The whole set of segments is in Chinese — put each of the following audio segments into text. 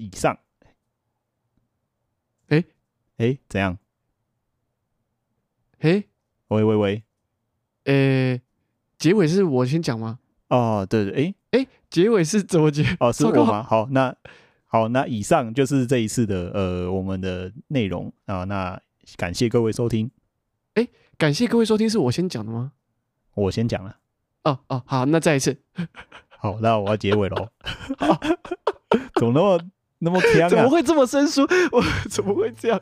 以上。哎哎、怎样？哎、欸，喂喂喂，呃、欸，结尾是我先讲吗？哦，对对，哎、欸、哎、欸，结尾是怎么结？哦，是我吗？好，那好，那以上就是这一次的呃我们的内容啊。那感谢各位收听。哎、欸，感谢各位收听，是我先讲的吗？我先讲了。哦哦，好，那再一次。好，那我要结尾喽。怎么那么那么强啊？怎么会这么生疏？我怎么会这样？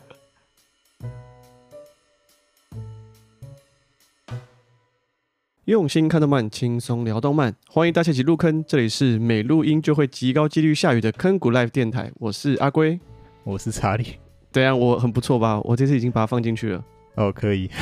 用心看动漫，轻松聊动漫，欢迎大家一起入坑。这里是每录音就会极高几率下雨的坑谷 Live 电台，我是阿龟，我是查理。对啊，我很不错吧？我这次已经把它放进去了。哦，可以。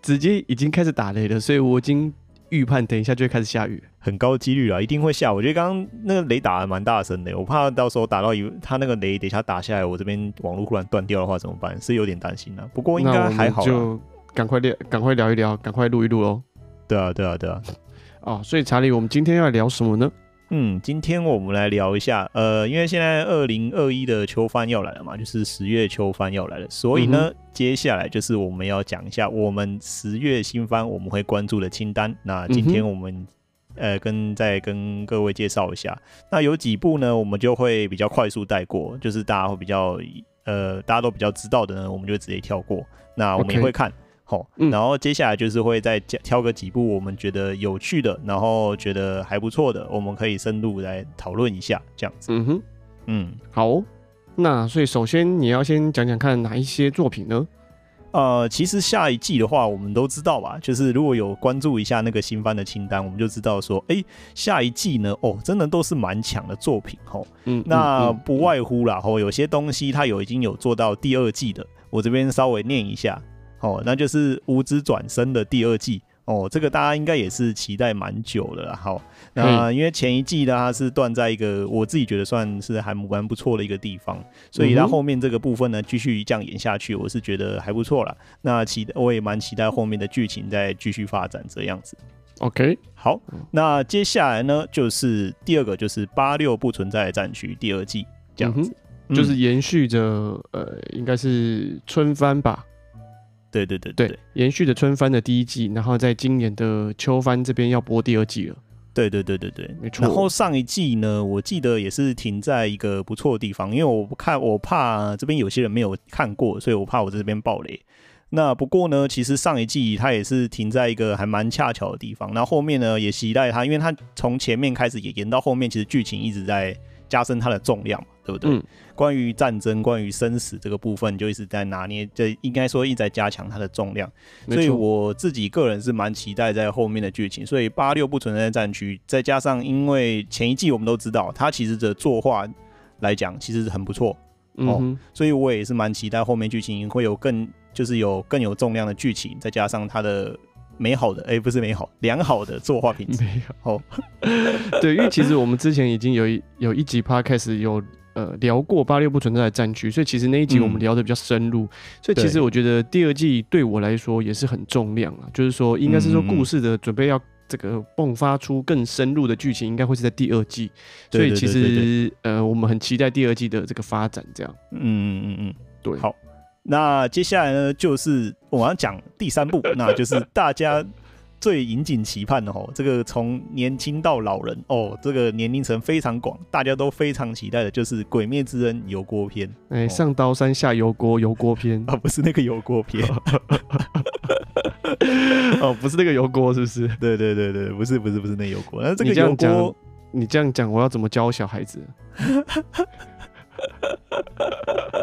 直接已经开始打雷了，所以我已经预判等一下就会开始下雨，很高几率啊，一定会下。我觉得刚刚那个雷打的蛮大声的，我怕到时候打到一，他那个雷等一下打下来，我这边网络忽然断掉的话怎么办？是有点担心啊。不过应该还好，就赶快聊，赶快聊一聊，赶快录一录喽。对啊，对啊，对啊。哦，所以查理，我们今天要聊什么呢？嗯，今天我们来聊一下，呃，因为现在二零二一的秋番要来了嘛，就是十月秋番要来了，所以呢，嗯、接下来就是我们要讲一下我们十月新番我们会关注的清单。那今天我们、嗯、呃跟再跟各位介绍一下，那有几部呢，我们就会比较快速带过，就是大家会比较呃大家都比较知道的呢，我们就直接跳过。那我们也会看。嗯、然后接下来就是会再挑个几部我们觉得有趣的，然后觉得还不错的，我们可以深入来讨论一下，这样子。嗯哼，嗯，好。那所以首先你要先讲讲看哪一些作品呢？呃，其实下一季的话，我们都知道吧，就是如果有关注一下那个新番的清单，我们就知道说，哎，下一季呢，哦，真的都是蛮强的作品，吼。嗯，那不外乎啦，吼，有些东西它有已经有做到第二季的，我这边稍微念一下。哦，那就是《无知转身》的第二季哦，这个大家应该也是期待蛮久的了。好，那因为前一季呢，它是断在一个我自己觉得算是还蛮不错的一个地方，所以它后面这个部分呢，继续这样演下去，我是觉得还不错了。那期待我也蛮期待后面的剧情再继续发展这样子。OK，好，那接下来呢，就是第二个就是八六不存在的战区第二季这样子，嗯、就是延续着呃，应该是春番吧。对对对对，对，延续的春番的第一季，然后在今年的秋番这边要播第二季了。对对对对对，没错。然后上一季呢，我记得也是停在一个不错的地方，因为我不看，我怕这边有些人没有看过，所以我怕我在这边爆雷。那不过呢，其实上一季它也是停在一个还蛮恰巧的地方。然后后面呢，也期待它，因为它从前面开始也延到后面，其实剧情一直在加深它的重量，对不对？嗯关于战争、关于生死这个部分，就一直在拿捏，这应该说一直在加强它的重量。所以我自己个人是蛮期待在后面的剧情。所以八六不存在战区，再加上因为前一季我们都知道，它其实的作画来讲其实很不错哦，所以我也是蛮期待后面剧情会有更就是有更有重量的剧情，再加上它的美好的哎、欸，不是美好，良好的作画品质。没有，对，因为其实我们之前已经有一有一集 podcast 有。呃，聊过八六不存在的战区，所以其实那一集我们聊的比较深入，嗯，所以其实我觉得第二季对我来说也是很重量啊，就是说应该是说故事的准备要这个迸发出更深入的剧情，应该会是在第二季，所以其实呃，我们很期待第二季的这个发展，这样，嗯嗯嗯嗯，对，好，那接下来呢，就是我要讲第三部，那就是大家。最引颈期盼的哦，这个从年轻到老人哦，这个年龄层非常广，大家都非常期待的，就是《鬼灭之刃》油锅篇。哎、欸，上刀山下油锅，油锅篇 啊，不是那个油锅篇。哦，不是那个油锅，是不是？对对对对，不是不是不是那油锅。那这个油锅，你这样讲，我要怎么教小孩子？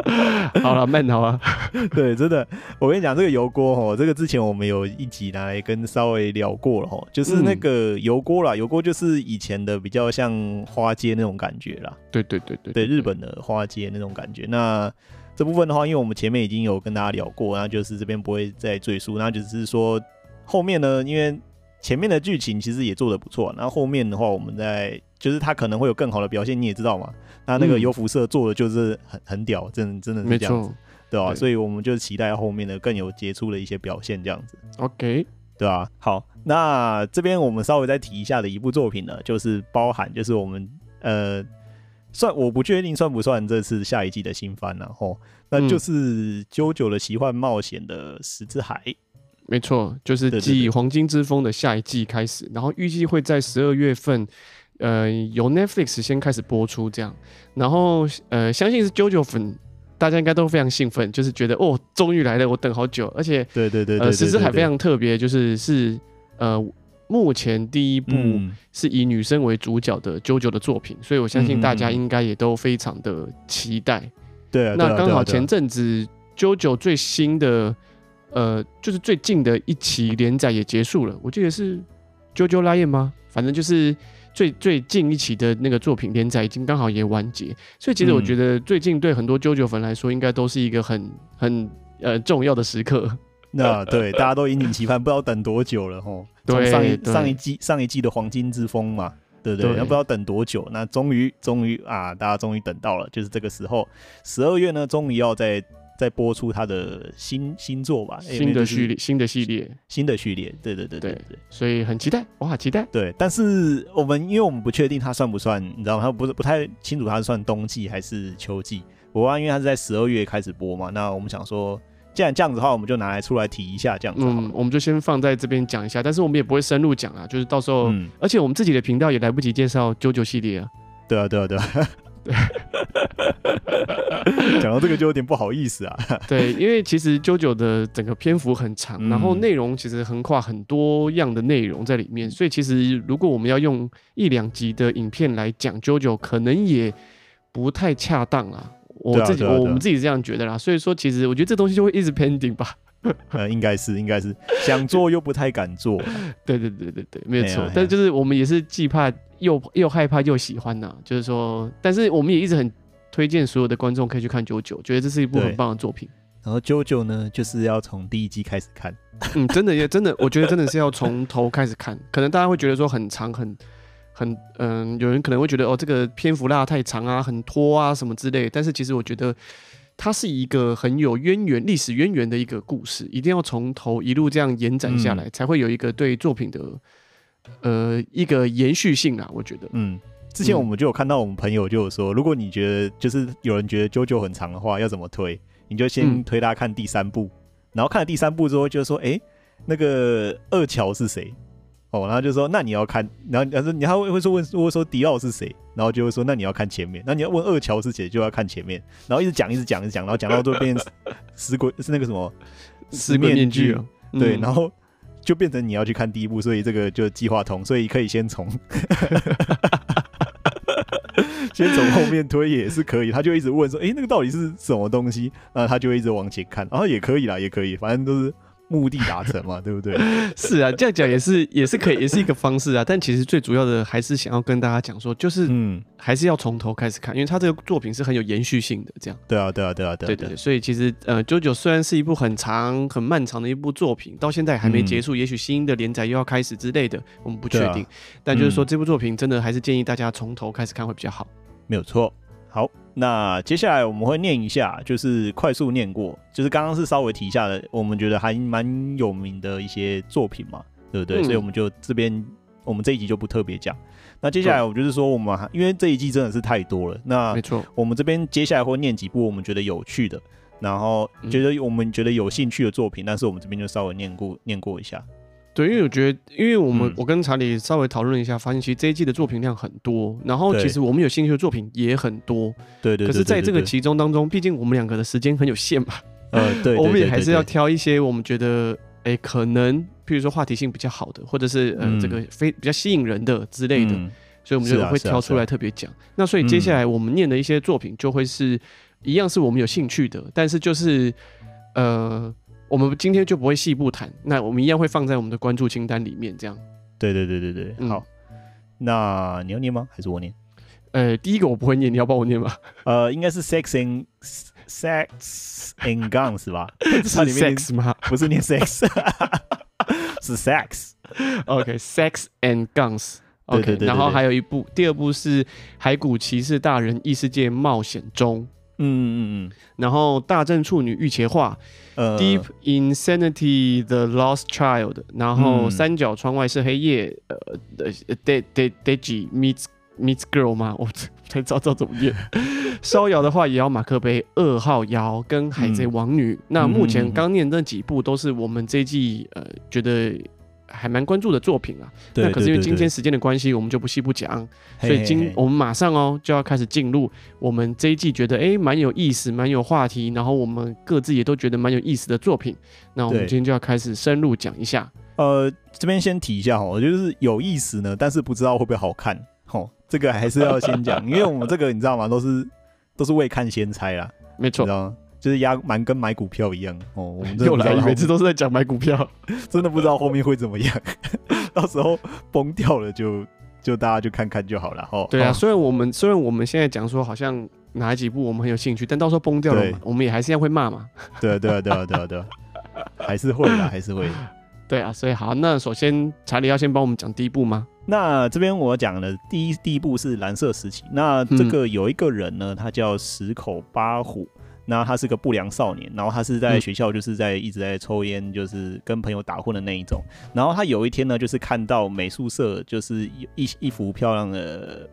好了，慢好啊。对，真的，我跟你讲，这个油锅哦，这个之前我们有一集拿来跟稍微聊过了哈，就是那个油锅啦，油锅就是以前的比较像花街那种感觉啦。对对对对，对，日本的花街那种感觉。那这部分的话，因为我们前面已经有跟大家聊过，那就是这边不会再赘述，那只是说后面呢，因为前面的剧情其实也做的不错，然后后面的话，我们在就是他可能会有更好的表现，你也知道嘛。他那个优辐射做的就是很很屌，真的真的是这样子，对吧？所以我们就期待后面的更有杰出的一些表现，这样子。OK，对啊，好，那这边我们稍微再提一下的一部作品呢，就是包含就是我们呃，算我不确定算不算这次下一季的新番，然后那就是《JoJo 的奇幻冒险》的《十字海》。没错，就是继《黄金之风》的下一季开始，然后预计会在十二月份，呃，由 Netflix 先开始播出这样。然后，呃，相信是 JoJo 粉，大家应该都非常兴奋，就是觉得哦，终于来了，我等好久。而且，对对对，呃，石之海非常特别，就是是呃，目前第一部是以女生为主角的 JoJo 的作品，所以我相信大家应该也都非常的期待。对啊，那刚好前阵子 JoJo 最新的。呃，就是最近的一期连载也结束了，我记得是《JoJo Lion》吗？反正就是最最近一期的那个作品连载已经刚好也完结，所以其实我觉得最近对很多 JoJo 粉来说，应该都是一个很很呃重要的时刻。那对，大家都引颈期盼，不知道等多久了吼。对，上一上一季上一季的黄金之风嘛，对不对？那不知道等多久，那终于终于啊，大家终于等到了，就是这个时候，十二月呢，终于要在。再播出他的新新作吧，新的序列，新的系列，新的序列，对对对对对，所以很期待，我好，期待。对，但是我们因为我们不确定它算不算，你知道吗？它不是不太清楚它是算冬季还是秋季。不过因为它是在十二月开始播嘛，那我们想说，既然这样子的话，我们就拿来出来提一下，这样子。嗯，我们就先放在这边讲一下，但是我们也不会深入讲啊，就是到时候，嗯、而且我们自己的频道也来不及介绍 JoJo 系列啊。对啊，对啊，对啊。对，讲到这个就有点不好意思啊。对，因为其实 JoJo 的整个篇幅很长，嗯、然后内容其实横跨很多样的内容在里面，所以其实如果我们要用一两集的影片来讲 JoJo，可能也不太恰当啊。我自己，我们自己是这样觉得啦。所以说，其实我觉得这东西就会一直 pending 吧。呃，应该是，应该是想做又不太敢做。对对对对对，没有错。但是就是我们也是既怕又又害怕又喜欢呐、啊，就是说，但是我们也一直很推荐所有的观众可以去看 JoJo，觉得这是一部很棒的作品。然后 JoJo 呢，就是要从第一季开始看。嗯，真的也真的，我觉得真的是要从头开始看。可能大家会觉得说很长很很嗯、呃，有人可能会觉得哦，这个篇幅拉太长啊，很拖啊什么之类。但是其实我觉得。它是一个很有渊源、历史渊源的一个故事，一定要从头一路这样延展下来，嗯、才会有一个对作品的呃一个延续性啊。我觉得，嗯，之前我们就有看到我们朋友就有说，嗯、如果你觉得就是有人觉得 JoJo 很长的话，要怎么推？你就先推他看第三部，嗯、然后看了第三部之后，就说，哎、欸，那个二乔是谁？哦，然后就说，那你要看，然后他说，你还会会说问，会说迪奥是谁？然后就会说，那你要看前面，那你要问二乔是谁，就要看前面，然后一直讲，一直讲，一直讲，然后讲到最后变死鬼是那个什么死面面具，对，然后就变成你要去看第一部，所以这个就计划通，所以可以先从 先从后面推也是可以。他就一直问说，哎，那个到底是什么东西？然后他就一直往前看，然后也可以啦，也可以，反正都是。目的达成嘛，对不对？是啊，这样讲也是也是可以，也是一个方式啊。但其实最主要的还是想要跟大家讲说，就是嗯，还是要从头开始看，因为他这个作品是很有延续性的。这样，对啊，对啊，对啊，对对对。所以其实呃，JoJo 虽然是一部很长、很漫长的一部作品，到现在还没结束，嗯、也许新的连载又要开始之类的，我们不确定。啊、但就是说，这部作品真的还是建议大家从头开始看会比较好。没有错。好，那接下来我们会念一下，就是快速念过，就是刚刚是稍微提一下的，我们觉得还蛮有名的一些作品嘛，对不对？嗯、所以我们就这边，我们这一集就不特别讲。那接下来我就是说，我们还因为这一季真的是太多了，那没错，我们这边接下来会念几部我们觉得有趣的，然后觉得我们觉得有兴趣的作品，嗯、但是我们这边就稍微念过念过一下。对，因为我觉得，因为我们、嗯、我跟查理稍微讨论一下，发现其实这一季的作品量很多，然后其实我们有兴趣的作品也很多。对对。可是在这个其中当中，毕竟我们两个的时间很有限嘛。呃，对。我们也还是要挑一些我们觉得，哎，可能，譬如说话题性比较好的，或者是呃，嗯、这个非比较吸引人的之类的，嗯、所以我们就会挑出来特别讲。啊啊啊、那所以接下来我们念的一些作品，就会是一样是我们有兴趣的，但是就是呃。我们今天就不会细部谈，那我们一样会放在我们的关注清单里面，这样。对对对对对，嗯、好。那你要念吗？还是我念？呃，第一个我不会念，你要帮我念吗？呃，应该是 sex and sex and guns 是吧？是 sex 吗？不是念 sex，是 sex。OK，sex and guns。OK，然后还有一部，第二部是《骸骨骑士大人异世界冒险中》。嗯嗯嗯，然后大正处女御前画，呃，Deep Insanity the Lost Child，然后三角窗外是黑夜，呃，De De Deji meets meets girl 吗？我才知道怎么念。烧窑的话也要马克杯二号窑跟海贼王女。嗯、那目前刚念那几部都是我们这一季呃觉得。还蛮关注的作品啊，对，那可是因为今天时间的关系，我们就不细不讲，所以今我们马上哦就要开始进入我们这一季觉得哎蛮有意思、蛮有话题，然后我们各自也都觉得蛮有意思的作品。那我们今天就要开始深入讲一下。呃，这边先提一下哈，就是有意思呢，但是不知道会不会好看。吼，这个还是要先讲，因为我们这个你知道吗？都是都是未看先猜啦，没错。就是压蛮跟买股票一样哦，我们又来，每次都是在讲买股票，真的不知道后面会怎么样，到时候崩掉了就就大家就看看就好了哦。对啊，虽然我们虽然我们现在讲说好像哪几部我们很有兴趣，但到时候崩掉了，我们也还是要会骂嘛。对啊对啊对啊对啊对啊，还是会的 还是会。对啊，所以好，那首先查理要先帮我们讲第一部吗？那这边我讲的第一第一部是蓝色时期，那这个有一个人呢，他叫石口八虎。那他是个不良少年，然后他是在学校就是在一直在抽烟，就是跟朋友打混的那一种。然后他有一天呢，就是看到美术社就是一一幅漂亮的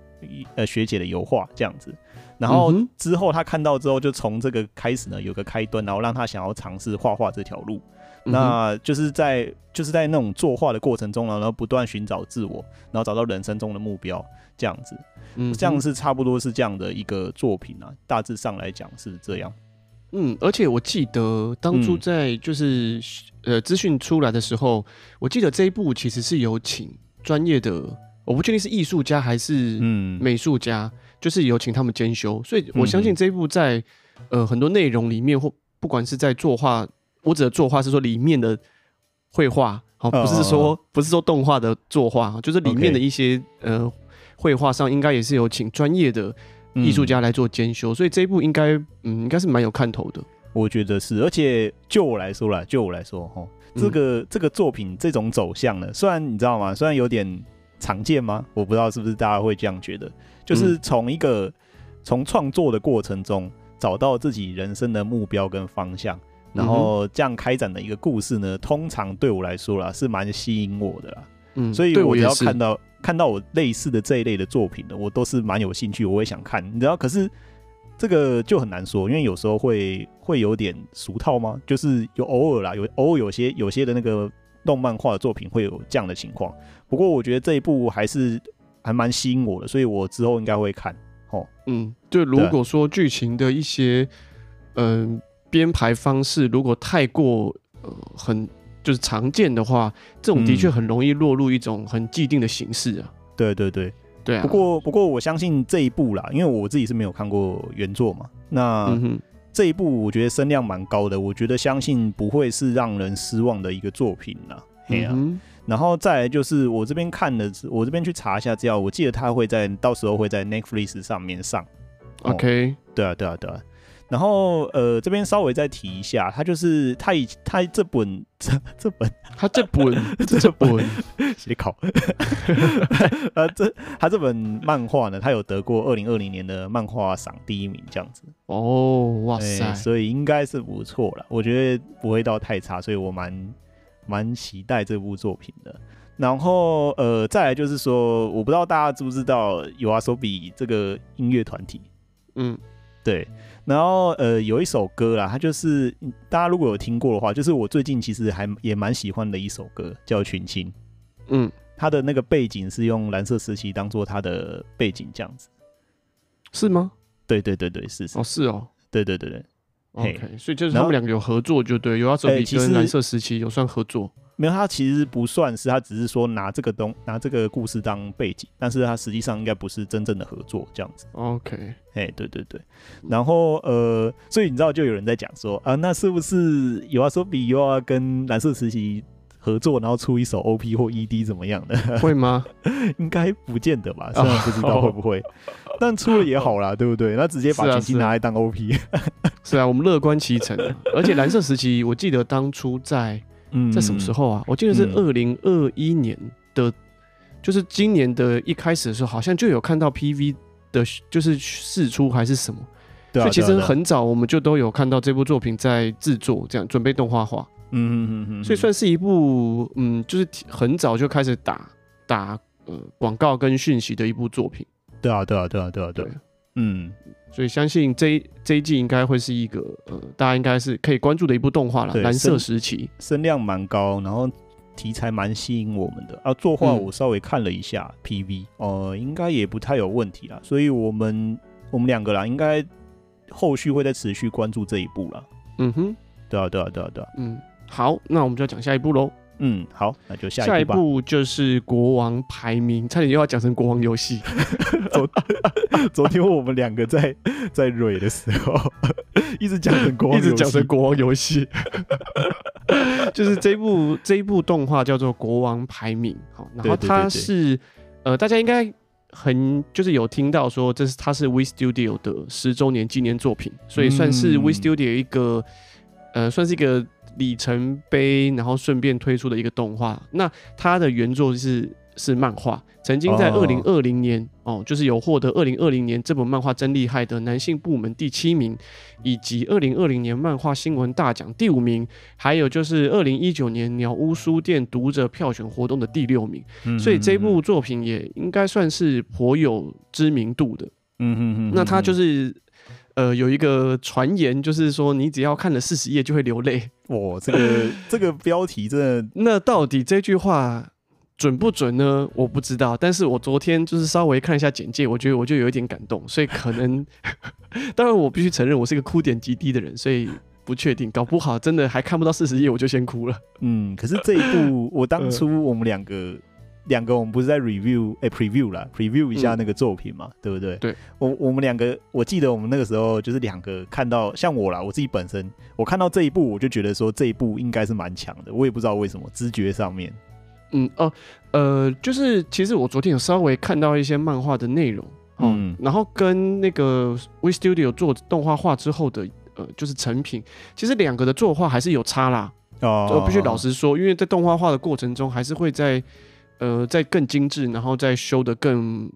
呃学姐的油画这样子。然后之后他看到之后，就从这个开始呢有个开端，然后让他想要尝试画画这条路。那就是在就是在那种作画的过程中，然后不断寻找自我，然后找到人生中的目标这样子。嗯，这样是差不多是这样的一个作品啊，大致上来讲是这样。嗯，而且我记得当初在就是、嗯、呃资讯出来的时候，我记得这一部其实是有请专业的，我不确定是艺术家还是嗯。美术家，嗯、就是有请他们监修，所以我相信这一部在呃很多内容里面或不管是在作画，我指的作画是说里面的绘画，好，不是说不是说动画的作画，就是里面的一些呃绘画上应该也是有请专业的。艺术家来做兼修，嗯、所以这一部应该，嗯，应该是蛮有看头的。我觉得是，而且就我来说啦，就我来说，哈，这个、嗯、这个作品这种走向呢，虽然你知道吗？虽然有点常见吗？我不知道是不是大家会这样觉得，就是从一个从创作的过程中找到自己人生的目标跟方向，然后这样开展的一个故事呢，通常对我来说啦，是蛮吸引我的啦。嗯，所以我只要看到。看到我类似的这一类的作品的，我都是蛮有兴趣，我也想看。你知道，可是这个就很难说，因为有时候会会有点俗套吗？就是有偶尔啦，有偶尔有些有些的那个动漫画的作品会有这样的情况。不过我觉得这一部还是还蛮吸引我的，所以我之后应该会看。哦，嗯，就如果说剧情的一些嗯编排方式，如果太过呃很。就是常见的话，这种的确很容易落入一种很既定的形式啊。对对对对啊。不过不过，我相信这一部啦，因为我自己是没有看过原作嘛。那这一部我觉得声量蛮高的，我觉得相信不会是让人失望的一个作品啦。嘿啊。然后再来就是我这边看的，我这边去查一下资料，我记得他会在到时候会在 Netflix 上面上。OK。对啊对啊对啊。然后呃，这边稍微再提一下，他就是他以他这本这 这本他这本 这本写考，呃，这他这本漫画呢，他有得过二零二零年的漫画赏第一名这样子。哦，哇塞，所以应该是不错了，我觉得不会到太差，所以我蛮蛮期待这部作品的。然后呃，再来就是说，我不知道大家知不知道 YOASOBI 这个音乐团体，嗯。对，然后呃，有一首歌啦，它就是大家如果有听过的话，就是我最近其实还也蛮喜欢的一首歌，叫《群青》。嗯，它的那个背景是用蓝色时期当做它的背景，这样子，是吗？对对对对，是是哦，是哦，对对对对。OK，所以就是他们两个有合作，就对，有要走比跟蓝色时期有算合作。没有，他其实不算是，他只是说拿这个东拿这个故事当背景，但是他实际上应该不是真正的合作这样子。OK，哎，对对对，然后呃，所以你知道就有人在讲说啊，那是不是 YOASOBI 又要跟蓝色时期合作，然后出一首 OP 或 ED 怎么样的？会吗？应该不见得吧，虽然不知道会不会，但出了也好啦，对不对？那直接把群青拿来当 OP，是啊，是啊，我们乐观其成。而且蓝色时期，我记得当初在。在什么时候啊？我记得是二零二一年的，就是今年的一开始的时候，好像就有看到 PV 的，就是试出还是什么，对啊，所以其实很早我们就都有看到这部作品在制作，这样准备动画化。嗯嗯嗯嗯，所以算是一部嗯，就是很早就开始打打呃广告跟讯息的一部作品。对啊，对啊，对啊，对啊，对。嗯，所以相信这一这一季应该会是一个呃，大家应该是可以关注的一部动画了。蓝色时期声量蛮高，然后题材蛮吸引我们的啊。作画我稍微看了一下 PV，呃，应该也不太有问题啦。所以我们我们两个啦，应该后续会再持续关注这一部啦。嗯哼，对啊，对啊，对啊，对啊。嗯，好，那我们就要讲下一部喽。嗯，好，那就下一下一步就是国王排名，差点又要讲成国王游戏。昨 昨天我们两个在在蕊的时候，一直讲成国王，一直讲成国王游戏。就是这一部这一部动画叫做《国王排名》，好，然后它是呃，大家应该很就是有听到说，这是它是 WE Studio 的十周年纪念作品，所以算是 WE Studio 一个、嗯、呃，算是一个。里程碑，然后顺便推出的一个动画。那它的原作是是漫画，曾经在二零二零年哦，哦，就是有获得二零二零年这本漫画真厉害的男性部门第七名，以及二零二零年漫画新闻大奖第五名，还有就是二零一九年鸟屋书店读者票选活动的第六名。嗯、所以这部作品也应该算是颇有知名度的。嗯嗯嗯。那它就是。呃，有一个传言，就是说你只要看了四十页就会流泪。哇，这个这个标题真的，那到底这句话准不准呢？我不知道。但是我昨天就是稍微看一下简介，我觉得我就有一点感动，所以可能，当然我必须承认我是一个哭点极低的人，所以不确定，搞不好真的还看不到四十页我就先哭了。嗯，可是这一部我当初我们两个。两个我们不是在 review 哎、欸、preview 啦 preview 一下那个作品嘛，嗯、对不对？对，我我们两个，我记得我们那个时候就是两个看到像我啦，我自己本身我看到这一部，我就觉得说这一部应该是蛮强的，我也不知道为什么，直觉上面。嗯哦呃，就是其实我昨天有稍微看到一些漫画的内容，嗯，然后跟那个 WE Studio 做动画化之后的呃就是成品，其实两个的作画还是有差啦。哦，我必须老实说，因为在动画化的过程中，还是会在。呃，再更精致，然后再修的更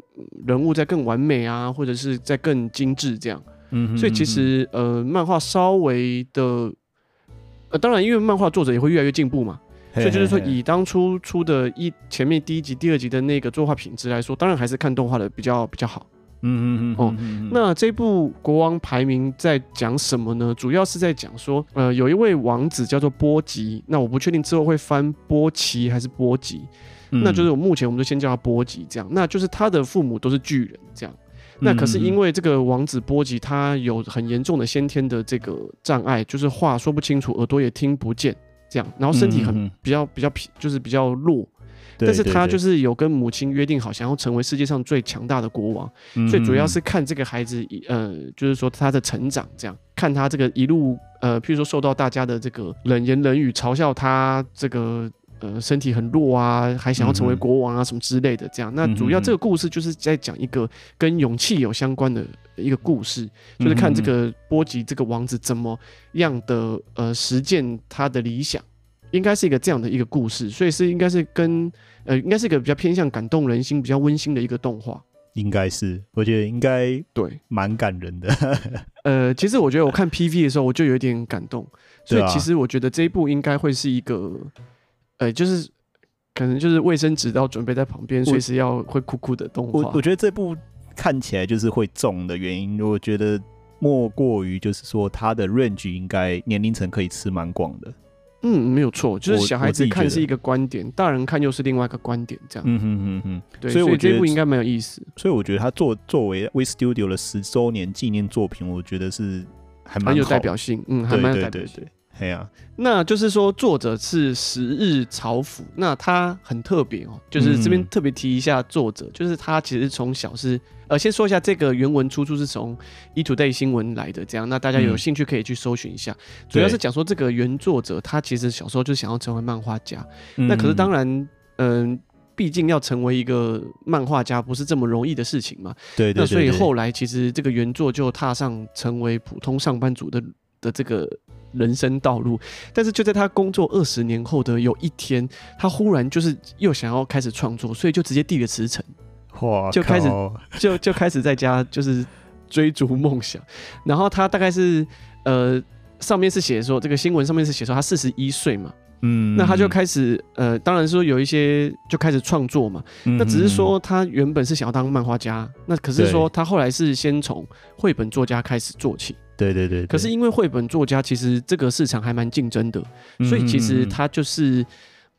人物再更完美啊，或者是再更精致这样。嗯哼嗯哼，所以其实呃，漫画稍微的，呃，当然因为漫画作者也会越来越进步嘛，所以就是说以当初出的一前面第一集、第二集的那个作画品质来说，当然还是看动画的比较比较好。嗯嗯嗯哦，那这部国王排名在讲什么呢？主要是在讲说，呃，有一位王子叫做波吉，那我不确定之后会翻波奇还是波吉。那就是我目前我们就先叫他波吉这样，那就是他的父母都是巨人这样，那可是因为这个王子波吉他有很严重的先天的这个障碍，就是话说不清楚，耳朵也听不见这样，然后身体很比较比较皮，就是比较弱，但是他就是有跟母亲约定好，想要成为世界上最强大的国王，所以主要是看这个孩子，呃，就是说他的成长这样，看他这个一路，呃，譬如说受到大家的这个冷言冷语嘲笑他这个。呃，身体很弱啊，还想要成为国王啊，什么之类的，这样。那主要这个故事就是在讲一个跟勇气有相关的一个故事，就是看这个波吉这个王子怎么样的呃实践他的理想，应该是一个这样的一个故事，所以是应该是跟呃应该是一个比较偏向感动人心、比较温馨的一个动画。应该是，我觉得应该对，蛮感人的。呃，其实我觉得我看 PV 的时候，我就有一点感动，所以其实我觉得这一部应该会是一个。呃，就是可能就是卫生纸都要准备在旁边，随时要会哭哭的动画。我我觉得这部看起来就是会中的原因，我觉得莫过于就是说它的 range 应该年龄层可以吃蛮广的。嗯，没有错，就是小孩子看是一个观点，大人看又是另外一个观点，这样。嗯哼哼哼，对，所以我觉得这部应该蛮有意思。所以我觉得他作作为 WE Studio 的十周年纪念作品，我觉得是还蛮有代表性，嗯，还蛮有代表性。对呀，那就是说作者是十日朝辅，那他很特别哦，就是这边特别提一下作者，嗯、就是他其实从小是呃，先说一下这个原文出处是从 eToday 新闻来的，这样，那大家有兴趣可以去搜寻一下，嗯、主要是讲说这个原作者他其实小时候就想要成为漫画家，嗯、那可是当然，嗯、呃，毕竟要成为一个漫画家不是这么容易的事情嘛，对，对，对，对，那所以后来其实这个原作就踏上成为普通上班族的的这个。人生道路，但是就在他工作二十年后的有一天，他忽然就是又想要开始创作，所以就直接递了辞呈，哇，就开始就就开始在家就是追逐梦想。然后他大概是呃，上面是写说这个新闻上面是写说他四十一岁嘛。嗯，那他就开始呃，当然说有一些就开始创作嘛。嗯、那只是说他原本是想要当漫画家，那可是说他后来是先从绘本作家开始做起。对对，对。可是因为绘本作家其实这个市场还蛮竞争的，所以其实他就是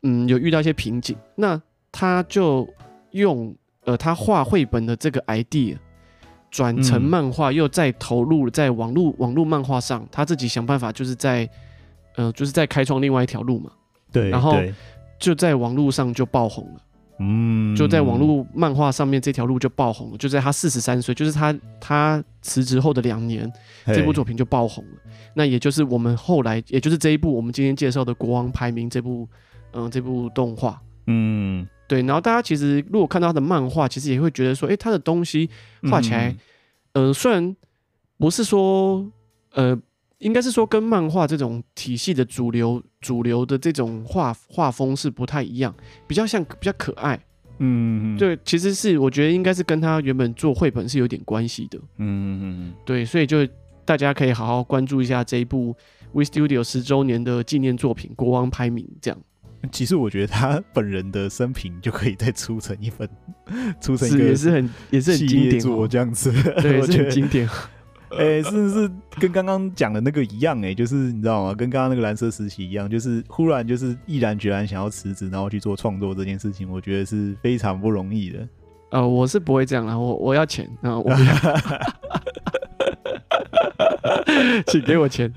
嗯有遇到一些瓶颈。那他就用呃他画绘本的这个 idea 转成漫画，又再投入在网络网络漫画上，他自己想办法就是在。呃，就是在开创另外一条路嘛，对，然后就在网络上就爆红了，嗯，就在网络漫画上面这条路就爆红了，就在他四十三岁，就是他他辞职后的两年，这部作品就爆红了。那也就是我们后来，也就是这一部我们今天介绍的《国王排名》这部，嗯、呃，这部动画，嗯，对。然后大家其实如果看到他的漫画，其实也会觉得说，哎，他的东西画起来，嗯、呃，虽然不是说，呃。应该是说跟漫画这种体系的主流主流的这种画画风是不太一样，比较像比较可爱，嗯，对，其实是我觉得应该是跟他原本做绘本是有点关系的，嗯嗯对，所以就大家可以好好关注一下这一部 WIT Studio 十周年的纪念作品《国王排名》这样。其实我觉得他本人的生平就可以再出成一份，出成一个也是很也是很经典作这样子，对，是很经典。哎、欸，是是跟刚刚讲的那个一样哎、欸，就是你知道吗？跟刚刚那个蓝色时期一样，就是忽然就是毅然决然想要辞职，然后去做创作这件事情，我觉得是非常不容易的。呃，我是不会这样啦，我我要钱啊，我不要，请给我钱，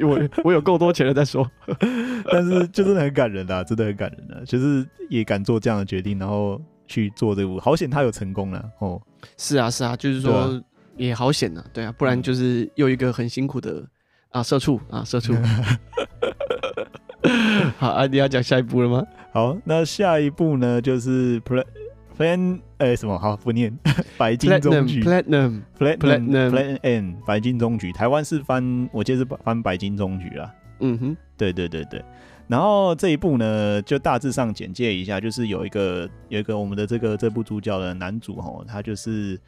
我我有够多钱了再说。但是就真的很感人啊，真的很感人啊，就是也敢做这样的决定，然后去做这部，好险他有成功了哦。是啊，是啊，就是说。也好险呐、啊，对啊，不然就是又一个很辛苦的啊，社畜啊，社畜。好啊，你要讲下一步了吗？好，那下一步呢，就是 plan plan 哎什么？好不念，白金中局 platinum platinum platinum 白金中局，台湾是翻，我记得是翻白金中局啦。嗯哼，对对对对。然后这一部呢，就大致上简介一下，就是有一个有一个我们的这个这部主角的男主哦，他就是。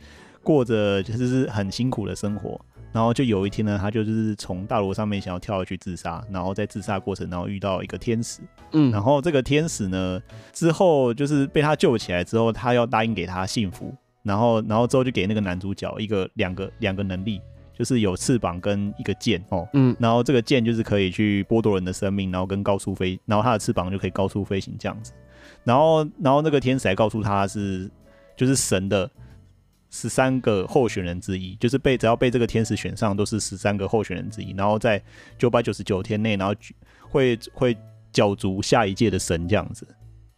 过着就是很辛苦的生活，然后就有一天呢，他就是从大楼上面想要跳下去自杀，然后在自杀过程，然后遇到一个天使，嗯，然后这个天使呢，之后就是被他救起来之后，他要答应给他幸福，然后，然后之后就给那个男主角一个两个两个能力，就是有翅膀跟一个剑哦，嗯，然后这个剑就是可以去剥夺人的生命，然后跟高速飞，然后他的翅膀就可以高速飞行这样子，然后，然后那个天使还告诉他是就是神的。十三个候选人之一，就是被只要被这个天使选上，都是十三个候选人之一。然后在九百九十九天内，然后会会角逐下一届的神这样子。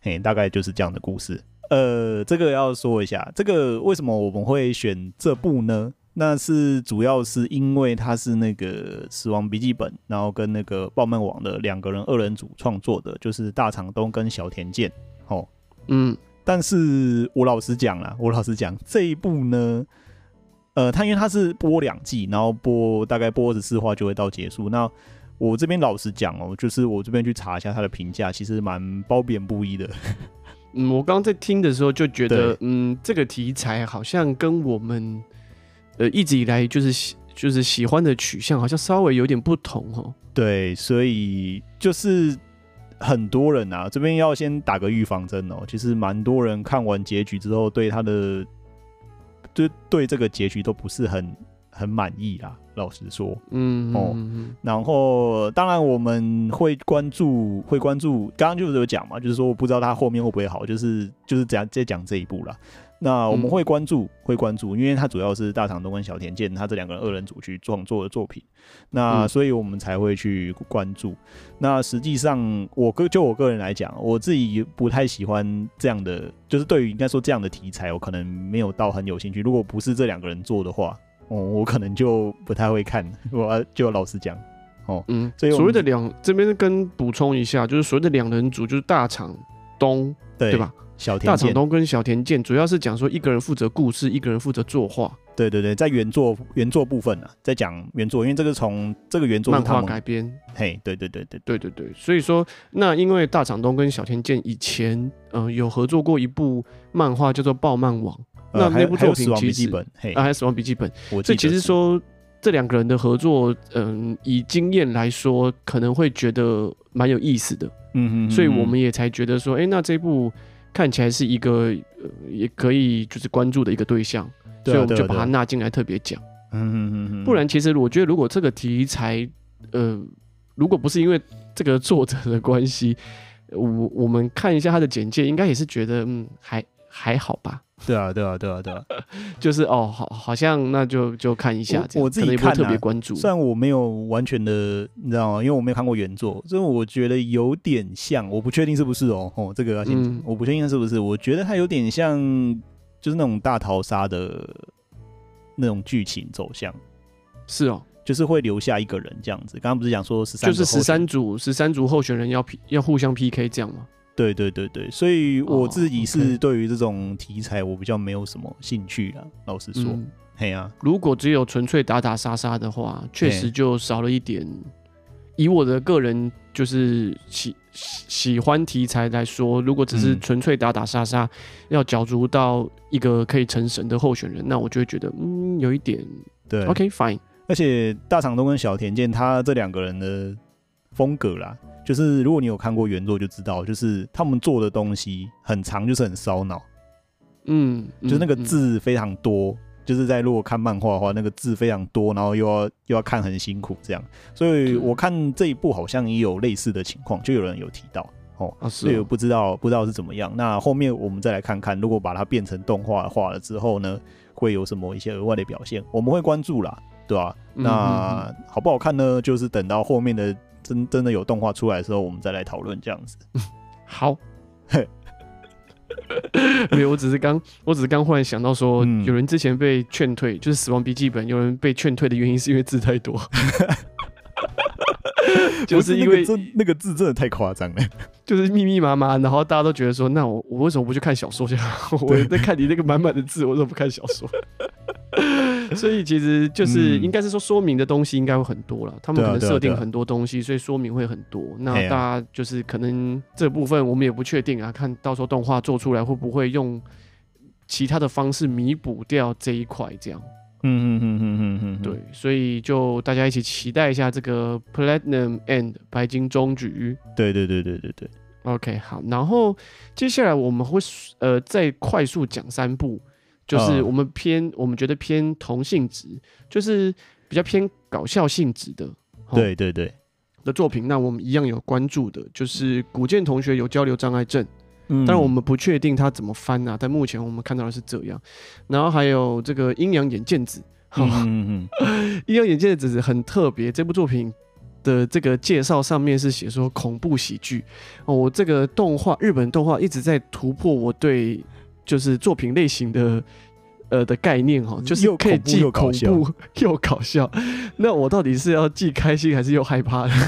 嘿，大概就是这样的故事。呃，这个要说一下，这个为什么我们会选这部呢？那是主要是因为它是那个《死亡笔记本》，然后跟那个爆漫网的两个人二人组创作的，就是大场东跟小田健。哦，嗯。但是我老实讲啦，我老实讲这一部呢，呃，它因为它是播两季，然后播大概播二十四话就会到结束。那我这边老实讲哦，就是我这边去查一下它的评价，其实蛮褒贬不一的。嗯，我刚刚在听的时候就觉得，嗯，这个题材好像跟我们呃一直以来就是喜就是喜欢的取向好像稍微有点不同哦。对，所以就是。很多人啊，这边要先打个预防针哦。其实蛮多人看完结局之后，对他的，对对这个结局都不是很很满意啦。老实说，嗯哦，然后当然我们会关注，会关注，刚刚就是有讲嘛，就是说我不知道他后面会不会好，就是就是怎样再讲这一步啦。那我们会关注，嗯、会关注，因为他主要是大场东跟小田健他这两个人二人组去创作的作品，那所以我们才会去关注。嗯、那实际上，我个就我个人来讲，我自己不太喜欢这样的，就是对于应该说这样的题材，我可能没有到很有兴趣。如果不是这两个人做的话，哦，我可能就不太会看。我就老实讲，哦，嗯，所以所谓的两这边跟补充一下，就是所谓的两人组，就是大场东，对，对吧？小田大场东跟小田健主要是讲说一个人负责故事，一个人负责作画。对对对，在原作原作部分呢、啊，在讲原作，因为这个从这个原作漫画改编。嘿，对对对对对对对，所以说那因为大场东跟小田健以前嗯、呃、有合作过一部漫画叫做《爆漫网》，那那部作品其实本啊，还有《死亡笔记本》，我这其实说这两个人的合作，嗯，以经验来说，可能会觉得蛮有意思的。嗯嗯，所以我们也才觉得说，哎、欸，那这部看起来是一个、呃、也可以就是关注的一个对象，所以我们就把它纳进来特别讲。嗯嗯嗯嗯，不然其实我觉得，如果这个题材，呃，如果不是因为这个作者的关系，我我们看一下他的简介，应该也是觉得嗯还还好吧。对啊对啊对啊对啊，就是哦好好像那就就看一下，我，我自己看、啊、特别关注。虽然我没有完全的，你知道吗？因为我没有看过原作，所以我觉得有点像，我不确定是不是哦哦，这个要先、嗯，我不确定是不是，我觉得它有点像，就是那种大逃杀的那种剧情走向。是哦。就是会留下一个人这样子，刚刚不是讲说十三就是十三组十三组候选人要 P 要互相 PK 这样吗？对对对对，所以我自己是对于这种题材我比较没有什么兴趣啦。老实说，嘿、嗯、啊，如果只有纯粹打打杀杀的话，确实就少了一点。以我的个人就是喜喜欢题材来说，如果只是纯粹打打杀杀，要角逐到一个可以成神的候选人，那我就会觉得嗯有一点对。OK fine。而且大场东跟小田健他这两个人的风格啦，就是如果你有看过原作就知道，就是他们做的东西很长，就是很烧脑。嗯，就是那个字非常多，嗯、就是在如果看漫画的话，那个字非常多，然后又要又要看很辛苦这样。所以我看这一部好像也有类似的情况，就有人有提到哦，啊、所以我不知道不知道是怎么样。那后面我们再来看看，如果把它变成动画化了之后呢，会有什么一些额外的表现？我们会关注啦。对啊，那好不好看呢？就是等到后面的真真的有动画出来的时候，我们再来讨论这样子。好，没有，我只是刚，我只是刚忽然想到说，有人之前被劝退，就是《死亡笔记本》，有人被劝退的原因是因为字太多，就是因为那个字真的太夸张了，就是密密麻麻，然后大家都觉得说，那我我为什么不去看小说去？我在看你那个满满的字，我怎么不看小说？所以其实就是应该是说，说明的东西应该会很多了，他们可能设定很多东西，所以说明会很多。那大家就是可能这部分我们也不确定啊，看到时候动画做出来会不会用其他的方式弥补掉这一块，这样。嗯嗯嗯嗯嗯嗯，对，所以就大家一起期待一下这个 Platinum End 白金终局。对对对对对对。OK，好，然后接下来我们会呃再快速讲三部。就是我们偏，我们觉得偏同性质，就是比较偏搞笑性质的，对对对的作品。那我们一样有关注的，就是古建同学有交流障碍症，当然我们不确定他怎么翻啊，但目前我们看到的是这样。然后还有这个阴阳眼见子，嗯嗯嗯，阴阳眼见子 很特别，这部作品的这个介绍上面是写说恐怖喜剧哦，我这个动画日本动画一直在突破我对。就是作品类型的，呃的概念哈，就是可以既恐怖 又搞笑。那我到底是要既开心还是又害怕？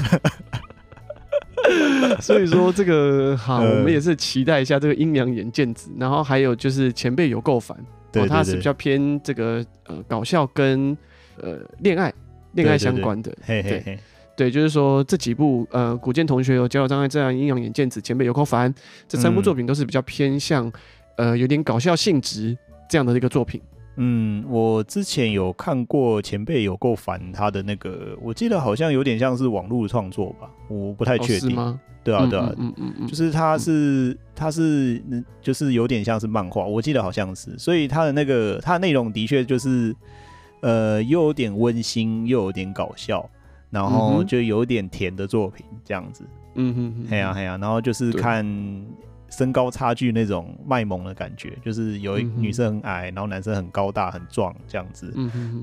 所以说这个好，我们也是期待一下这个阴阳眼剑子。然后还有就是前辈有够烦，哦，他是比较偏这个呃搞笑跟呃恋爱恋爱相关的。对对，对，就是说这几部呃古剑同学有交友障碍这样，阴阳眼剑子，前辈有够烦，这三部作品都是比较偏向。呃，有点搞笑性质这样的一个作品。嗯，我之前有看过前辈有够烦他的那个，我记得好像有点像是网络创作吧，我不太确定。哦，是吗？对啊，对啊，嗯嗯嗯，就是他是他是就是有点像是漫画，我记得好像是，所以他的那个他的内容的确就是呃，又有点温馨，又有点搞笑，然后就有点甜的作品这样子。嗯哼哼，嘿呀嘿呀，然后就是看。身高差距那种卖萌的感觉，就是有一女生很矮，然后男生很高大很壮这样子，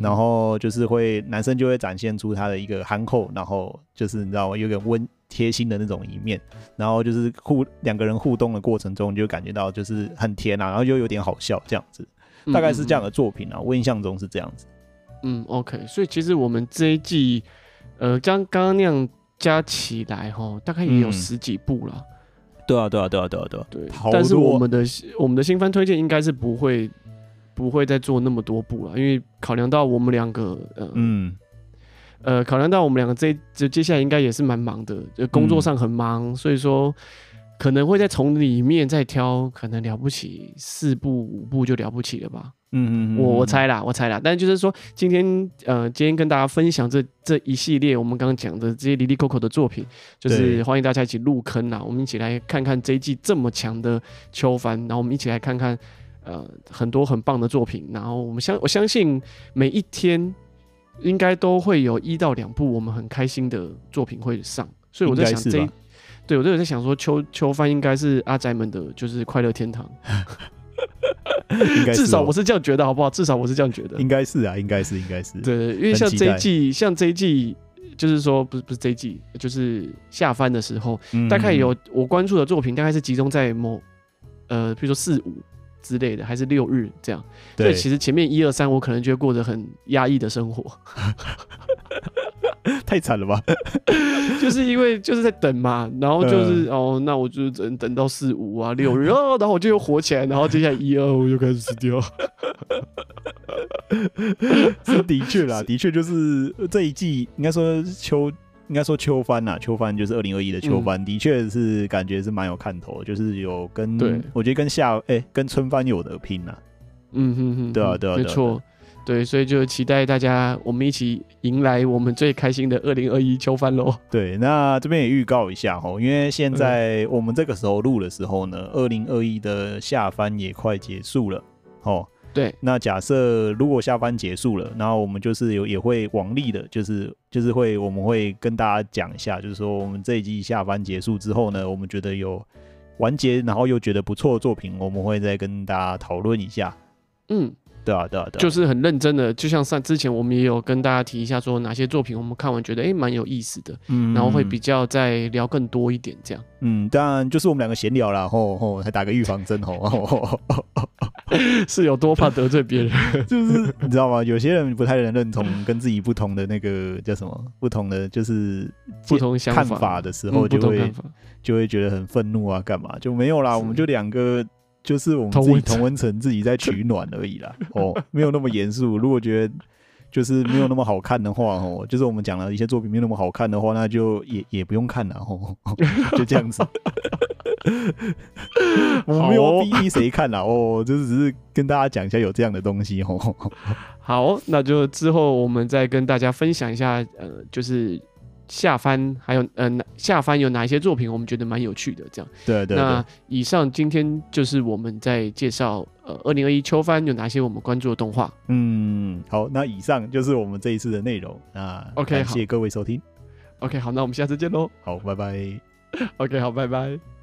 然后就是会男生就会展现出他的一个憨厚，然后就是你知道吗，有点温贴心的那种一面，然后就是互两个人互动的过程中，就感觉到就是很甜啊，然后又有点好笑这样子，大概是这样的作品啊，我印象中是这样子。嗯，OK，所以其实我们这一季，呃，将刚刚那样加起来哈，大概也有十几部了。对啊，对啊，对啊，对啊，对啊，对。但是我们的我们的新番推荐应该是不会不会再做那么多部了，因为考量到我们两个，呃、嗯，呃，考量到我们两个这这接下来应该也是蛮忙的，就工作上很忙，嗯、所以说可能会再从里面再挑，可能了不起四部五部就了不起了吧。嗯嗯，我我猜啦，我猜啦。但就是说，今天呃，今天跟大家分享这这一系列我们刚刚讲的这些哩哩扣扣的作品，就是欢迎大家一起入坑啦。我们一起来看看这一季这么强的秋帆，然后我们一起来看看呃很多很棒的作品。然后我们相我相信每一天应该都会有一到两部我们很开心的作品会上。所以我在想这一，对我都有在想说秋秋帆应该是阿宅们的就是快乐天堂。至少我是这样觉得，好不好？至少我是这样觉得，应该是啊，应该是，应该是。对，因为像这一季，像这一季，就是说，不是不是这一季，就是下番的时候，嗯、大概有我关注的作品，大概是集中在某呃，比如说四五之类的，还是六日这样。对，所以其实前面一二三，我可能就会过着很压抑的生活。太惨了吧！就是因为就是在等嘛，然后就是、呃、哦，那我就等等到四五啊六日哦，然后我就又火起来，然后接下来一二五又开始死掉。是的确啦，的确就是这一季应该说秋，应该说秋番呐，秋番就是二零二一的秋番，嗯、的确是感觉是蛮有看头，就是有跟对，我觉得跟夏哎、欸、跟春番有的拼呐。嗯哼哼，对啊对啊，没错。对，所以就期待大家，我们一起迎来我们最开心的二零二一秋番喽。对，那这边也预告一下哈，因为现在我们这个时候录的时候呢，二零二一的下番也快结束了，哦。对，那假设如果下番结束了，然后我们就是有也会往例的，就是就是会我们会跟大家讲一下，就是说我们这一季下番结束之后呢，我们觉得有完结，然后又觉得不错的作品，我们会再跟大家讨论一下。嗯。对啊，对啊，对啊，就是很认真的，就像上之前我们也有跟大家提一下，说哪些作品我们看完觉得哎蛮有意思的，嗯，然后会比较再聊更多一点这样。嗯，当然就是我们两个闲聊啦，吼吼，还打个预防针 吼，是有多怕得罪别人？就是你知道吗？有些人不太能认同跟自己不同的那个叫什么不同的，就是不同想法看法的时候，就会、嗯、就会觉得很愤怒啊，干嘛就没有啦，我们就两个。就是我们自己同温层自己在取暖而已啦，哦，没有那么严肃。如果觉得就是没有那么好看的话，哦，就是我们讲了一些作品没有那么好看的话，那就也也不用看了，哦，就这样子。我没有逼谁看啦，哦，就是只是跟大家讲一下有这样的东西，哦。好，那就之后我们再跟大家分享一下，呃，就是。下翻还有嗯、呃，下翻有哪一些作品我们觉得蛮有趣的？这样对，对對。那以上今天就是我们在介绍呃二零二一秋番有哪些我们关注的动画。嗯，好，那以上就是我们这一次的内容。那 OK，谢谢各位收听。OK，好，那我们下次见喽。好，拜拜。OK，好，拜拜。